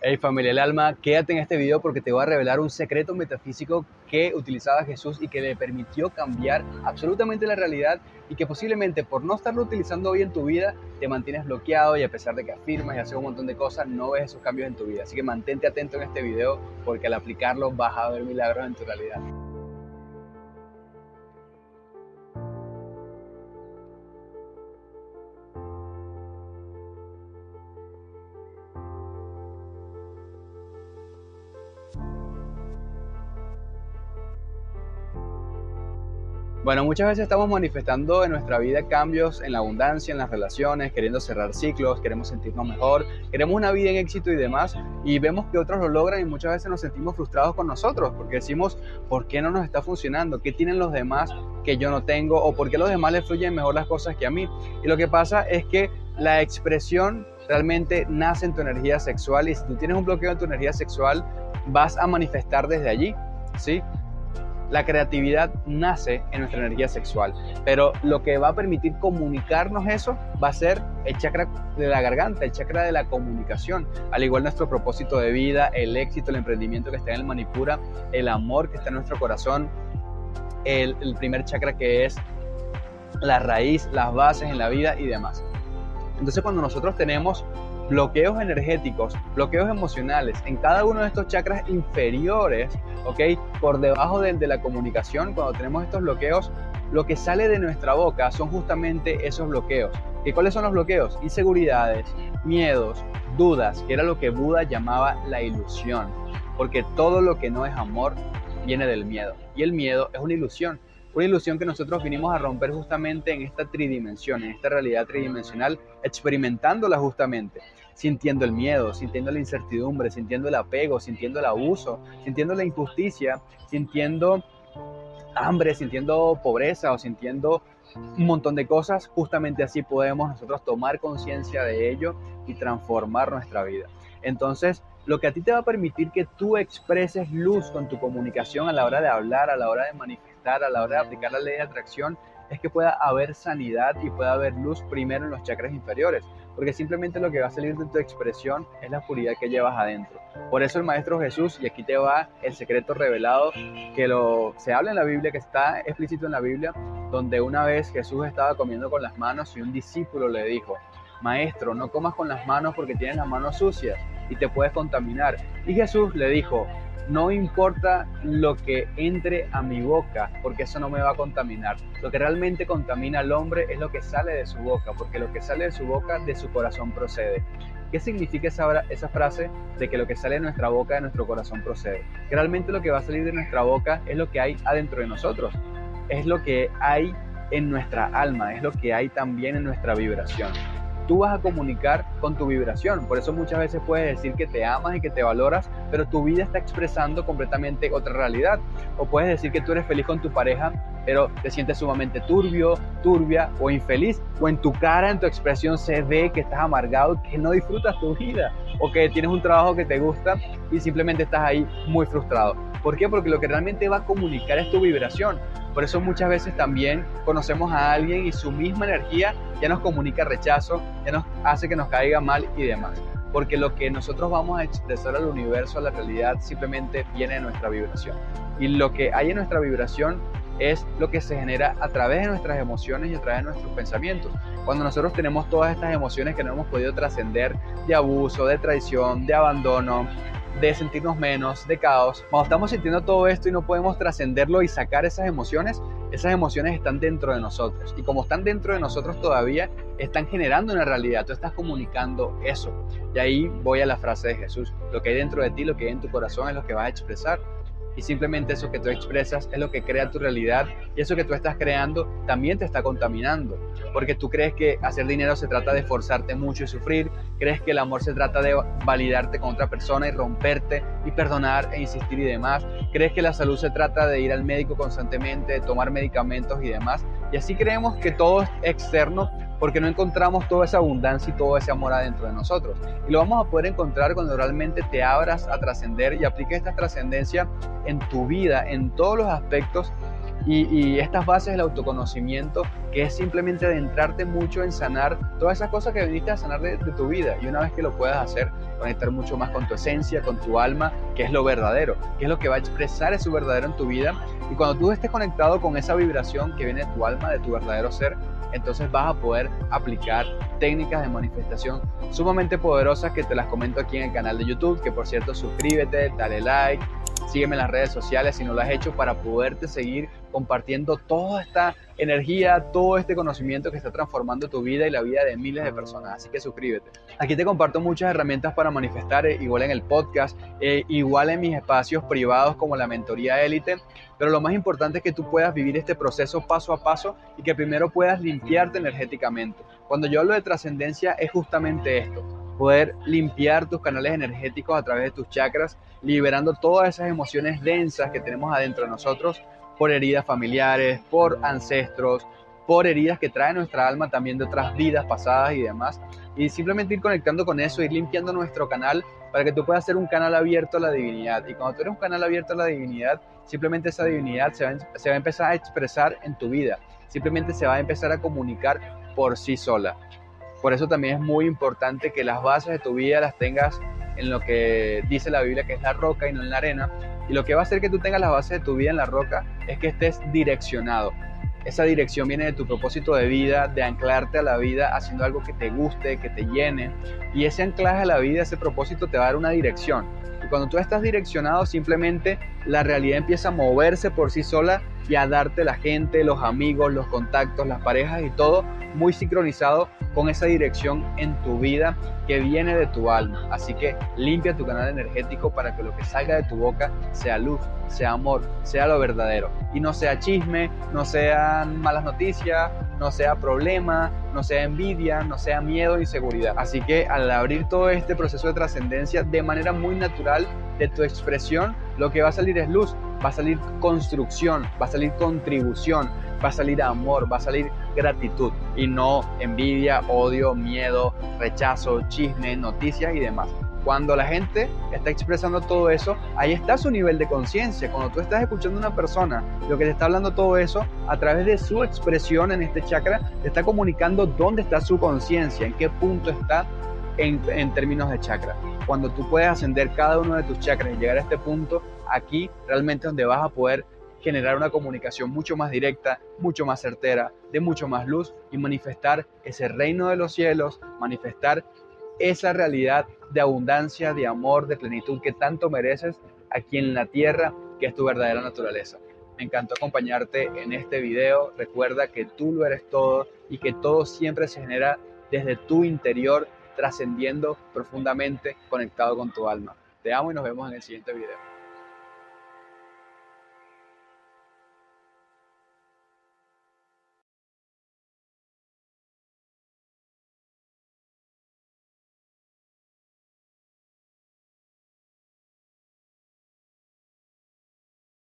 Hey familia del alma, quédate en este video porque te voy a revelar un secreto metafísico que utilizaba Jesús y que le permitió cambiar absolutamente la realidad y que posiblemente por no estarlo utilizando hoy en tu vida te mantienes bloqueado y a pesar de que afirmas y haces un montón de cosas no ves esos cambios en tu vida. Así que mantente atento en este video porque al aplicarlo vas a ver milagros en tu realidad. Bueno, muchas veces estamos manifestando en nuestra vida cambios en la abundancia, en las relaciones, queriendo cerrar ciclos, queremos sentirnos mejor, queremos una vida en éxito y demás, y vemos que otros lo logran y muchas veces nos sentimos frustrados con nosotros, porque decimos, ¿por qué no nos está funcionando? ¿Qué tienen los demás que yo no tengo? ¿O por qué los demás les fluyen mejor las cosas que a mí? Y lo que pasa es que la expresión realmente nace en tu energía sexual y si tú tienes un bloqueo en tu energía sexual, vas a manifestar desde allí, ¿sí? La creatividad nace en nuestra energía sexual, pero lo que va a permitir comunicarnos eso va a ser el chakra de la garganta, el chakra de la comunicación, al igual nuestro propósito de vida, el éxito, el emprendimiento que está en el Manipura, el amor que está en nuestro corazón, el, el primer chakra que es la raíz, las bases en la vida y demás. Entonces cuando nosotros tenemos bloqueos energéticos, bloqueos emocionales en cada uno de estos chakras inferiores, ¿ok? Por debajo del de la comunicación, cuando tenemos estos bloqueos, lo que sale de nuestra boca son justamente esos bloqueos. ¿Y cuáles son los bloqueos? Inseguridades, miedos, dudas, que era lo que Buda llamaba la ilusión. Porque todo lo que no es amor viene del miedo. Y el miedo es una ilusión. Una ilusión que nosotros vinimos a romper justamente en esta tridimensión, en esta realidad tridimensional, experimentándola justamente sintiendo el miedo, sintiendo la incertidumbre, sintiendo el apego, sintiendo el abuso, sintiendo la injusticia, sintiendo hambre, sintiendo pobreza o sintiendo un montón de cosas, justamente así podemos nosotros tomar conciencia de ello y transformar nuestra vida. Entonces, lo que a ti te va a permitir que tú expreses luz con tu comunicación a la hora de hablar, a la hora de manifestar, a la hora de aplicar la ley de atracción, es que pueda haber sanidad y pueda haber luz primero en los chakras inferiores, porque simplemente lo que va a salir de tu expresión es la oscuridad que llevas adentro. Por eso el Maestro Jesús, y aquí te va el secreto revelado, que lo, se habla en la Biblia, que está explícito en la Biblia, donde una vez Jesús estaba comiendo con las manos y un discípulo le dijo, Maestro, no comas con las manos porque tienes las manos sucias y te puedes contaminar. Y Jesús le dijo, no importa lo que entre a mi boca, porque eso no me va a contaminar. Lo que realmente contamina al hombre es lo que sale de su boca, porque lo que sale de su boca, de su corazón procede. ¿Qué significa esa, esa frase de que lo que sale de nuestra boca, de nuestro corazón procede? Que realmente lo que va a salir de nuestra boca es lo que hay adentro de nosotros, es lo que hay en nuestra alma, es lo que hay también en nuestra vibración tú vas a comunicar con tu vibración. Por eso muchas veces puedes decir que te amas y que te valoras, pero tu vida está expresando completamente otra realidad. O puedes decir que tú eres feliz con tu pareja, pero te sientes sumamente turbio, turbia o infeliz. O en tu cara, en tu expresión se ve que estás amargado, que no disfrutas tu vida. O que tienes un trabajo que te gusta y simplemente estás ahí muy frustrado. ¿Por qué? Porque lo que realmente va a comunicar es tu vibración. Por eso muchas veces también conocemos a alguien y su misma energía ya nos comunica rechazo, ya nos hace que nos caiga mal y demás. Porque lo que nosotros vamos a expresar al universo, a la realidad, simplemente viene de nuestra vibración. Y lo que hay en nuestra vibración es lo que se genera a través de nuestras emociones y a través de nuestros pensamientos. Cuando nosotros tenemos todas estas emociones que no hemos podido trascender de abuso, de traición, de abandono, de sentirnos menos, de caos. Cuando estamos sintiendo todo esto y no podemos trascenderlo y sacar esas emociones, esas emociones están dentro de nosotros. Y como están dentro de nosotros todavía, están generando una realidad. Tú estás comunicando eso. Y ahí voy a la frase de Jesús. Lo que hay dentro de ti, lo que hay en tu corazón es lo que vas a expresar y simplemente eso que tú expresas es lo que crea tu realidad y eso que tú estás creando también te está contaminando, porque tú crees que hacer dinero se trata de esforzarte mucho y sufrir, crees que el amor se trata de validarte con otra persona y romperte y perdonar e insistir y demás, crees que la salud se trata de ir al médico constantemente, de tomar medicamentos y demás, y así creemos que todo es externo porque no encontramos toda esa abundancia y todo ese amor adentro de nosotros. Y lo vamos a poder encontrar cuando realmente te abras a trascender y apliques esta trascendencia en tu vida, en todos los aspectos Y, estas bases del autoconocimiento, que es simplemente adentrarte mucho en sanar todas esas cosas que viniste a sanar de, tu vida. Y una vez que lo puedas hacer, conectar mucho más con tu esencia, con tu alma, que es lo verdadero, que es lo que va a expresar eso verdadero en tu vida. Y cuando tú estés conectado con esa vibración que viene de tu alma, de tu verdadero ser, entonces vas a poder aplicar técnicas de manifestación sumamente poderosas que te las comento aquí en el canal de YouTube, que por cierto suscríbete, dale like, sígueme en las redes sociales si no lo has hecho para poderte seguir compartiendo toda esta energía, todo este conocimiento que está transformando tu vida y la vida de miles de personas. Así que suscríbete. Aquí te comparto muchas herramientas para manifestar, eh, igual en el podcast, eh, igual en mis espacios privados como la mentoría élite. Pero lo más importante es que tú puedas vivir este proceso paso a paso y que primero puedas limpiarte energéticamente. Cuando yo hablo de trascendencia es justamente esto poder limpiar tus canales energéticos a través de tus chakras, liberando todas esas emociones densas que tenemos adentro de nosotros por heridas familiares, por ancestros, por heridas que trae nuestra alma también de otras vidas pasadas y demás. Y simplemente ir conectando con eso, ir limpiando nuestro canal para que tú puedas ser un canal abierto a la divinidad. Y cuando tú eres un canal abierto a la divinidad, simplemente esa divinidad se va, se va a empezar a expresar en tu vida. Simplemente se va a empezar a comunicar por sí sola. Por eso también es muy importante que las bases de tu vida las tengas en lo que dice la Biblia, que es la roca y no en la arena. Y lo que va a hacer que tú tengas las bases de tu vida en la roca es que estés direccionado. Esa dirección viene de tu propósito de vida, de anclarte a la vida haciendo algo que te guste, que te llene. Y ese anclaje a la vida, ese propósito te va a dar una dirección. Y cuando tú estás direccionado, simplemente la realidad empieza a moverse por sí sola y a darte la gente, los amigos, los contactos, las parejas y todo muy sincronizado con esa dirección en tu vida que viene de tu alma. Así que limpia tu canal energético para que lo que salga de tu boca sea luz, sea amor, sea lo verdadero. Y no sea chisme, no sean malas noticias, no sea problema, no sea envidia, no sea miedo, inseguridad. Así que al abrir todo este proceso de trascendencia de manera muy natural de tu expresión, lo que va a salir es luz, va a salir construcción, va a salir contribución, va a salir amor, va a salir gratitud y no envidia, odio, miedo, rechazo, chisme, noticias y demás. Cuando la gente está expresando todo eso, ahí está su nivel de conciencia. Cuando tú estás escuchando a una persona, lo que te está hablando todo eso, a través de su expresión en este chakra, te está comunicando dónde está su conciencia, en qué punto está en, términos de chakra. Cuando tú puedes ascender cada uno de tus chakras y llegar a este punto, aquí realmente es donde vas a poder generar una comunicación mucho más directa, mucho más certera, de mucho más luz y manifestar ese reino de los cielos, manifestar esa realidad de abundancia, de amor, de plenitud que tanto mereces aquí en la tierra, que es tu verdadera naturaleza. Me encantó acompañarte en este video. Recuerda que tú lo eres todo y que todo siempre se genera desde tu interior, trascendiendo profundamente, conectado con tu alma. Te amo y nos vemos en el siguiente video.